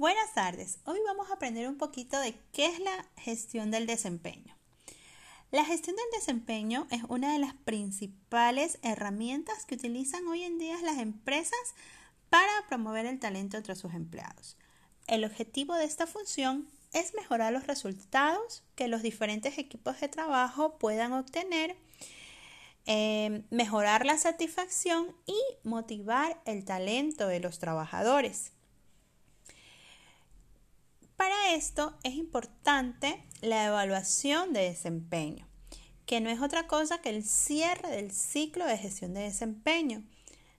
Buenas tardes. Hoy vamos a aprender un poquito de qué es la gestión del desempeño. La gestión del desempeño es una de las principales herramientas que utilizan hoy en día las empresas para promover el talento entre sus empleados. El objetivo de esta función es mejorar los resultados que los diferentes equipos de trabajo puedan obtener, eh, mejorar la satisfacción y motivar el talento de los trabajadores. Esto es importante la evaluación de desempeño, que no es otra cosa que el cierre del ciclo de gestión de desempeño,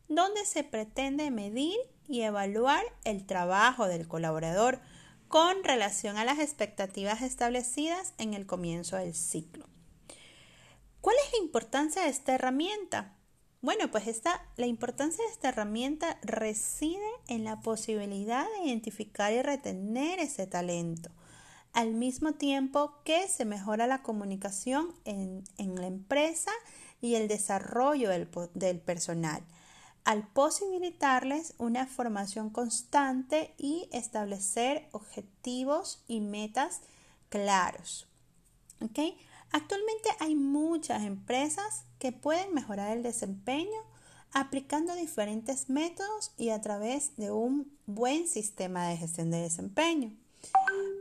donde se pretende medir y evaluar el trabajo del colaborador con relación a las expectativas establecidas en el comienzo del ciclo. ¿Cuál es la importancia de esta herramienta? Bueno, pues esta, la importancia de esta herramienta reside en la posibilidad de identificar y retener ese talento, al mismo tiempo que se mejora la comunicación en, la empresa y el desarrollo del, del personal, al posibilitarles una formación constante y establecer objetivos y metas claros. ¿Okay? Actualmente hay muchas empresas que pueden mejorar el desempeño aplicando diferentes métodos y a través de un buen sistema de gestión de desempeño.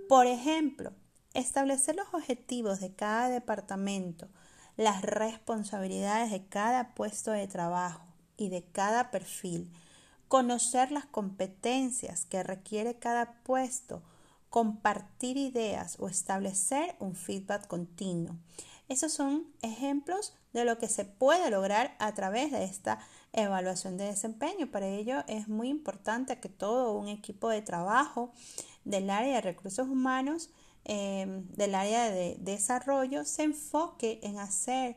Por ejemplo, establecer los objetivos de cada departamento, las responsabilidades de cada puesto de trabajo y de cada perfil, conocer las competencias que requiere cada puesto, compartir ideas o establecer un feedback continuo. Esos son ejemplos de lo que se puede lograr a través de esta evaluación de desempeño. Para ello es muy importante que todo un equipo de trabajo del área de recursos humanos, em, del área de desarrollo, se enfoque en hacer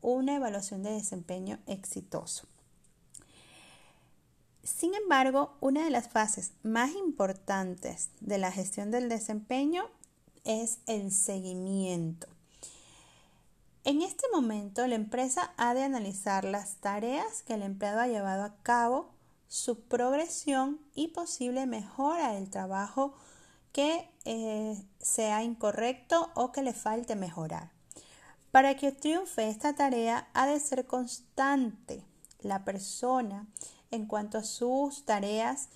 una evaluación de desempeño exitoso. Sin embargo, una de las fases más importantes de la gestión del desempeño es el seguimiento. En este momento, la empresa ha de analizar las tareas que el empleado ha llevado a cabo, su progresión y posible mejora del trabajo que eh, sea incorrecto o que le falte mejorar. Para que triunfe esta tarea ha de ser constante la persona en cuanto a sus tareas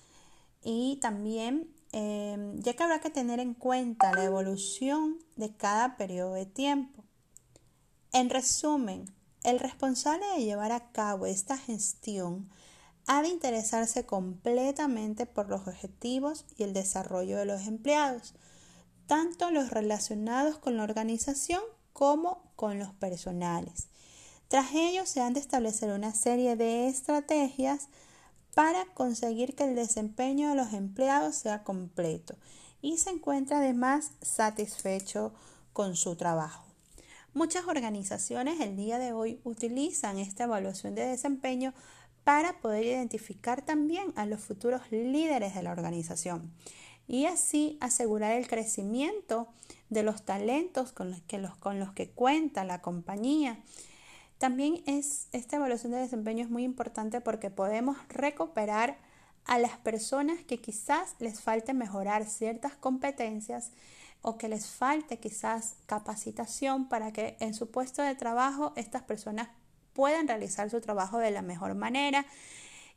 y también em, ya que habrá que tener en cuenta la evolución de cada periodo de tiempo. En resumen, el responsable de llevar a cabo esta gestión ha de interesarse completamente por los objetivos y el desarrollo de los empleados, tanto los relacionados con la organización como con los personales. Tras ello se han de establecer una serie de estrategias para conseguir que el desempeño de los empleados sea completo y se encuentre además satisfecho con su trabajo. Muchas organizaciones el día de hoy utilizan esta evaluación de desempeño para poder identificar también a los futuros líderes de la organización y así asegurar el crecimiento de los talentos con los que, los, con los que cuenta la compañía también es, esta evaluación de desempeño es muy importante porque podemos recuperar a las personas que quizás les falte mejorar ciertas competencias o que les falte quizás capacitación para que en su puesto de trabajo estas personas puedan realizar su trabajo de la mejor manera.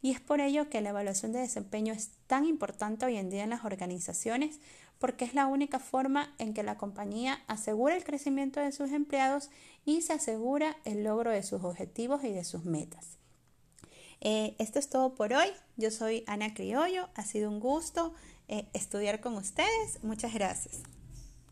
Y es por ello que la evaluación de desempeño es tan importante hoy en día en las organizaciones porque es la única forma en que la compañía asegura el crecimiento de sus empleados y se asegura el logro de sus objetivos y de sus metas. Eh, esto es todo por hoy. Yo soy Ana Criollo. Ha sido un gusto eh, estudiar con ustedes. Muchas gracias.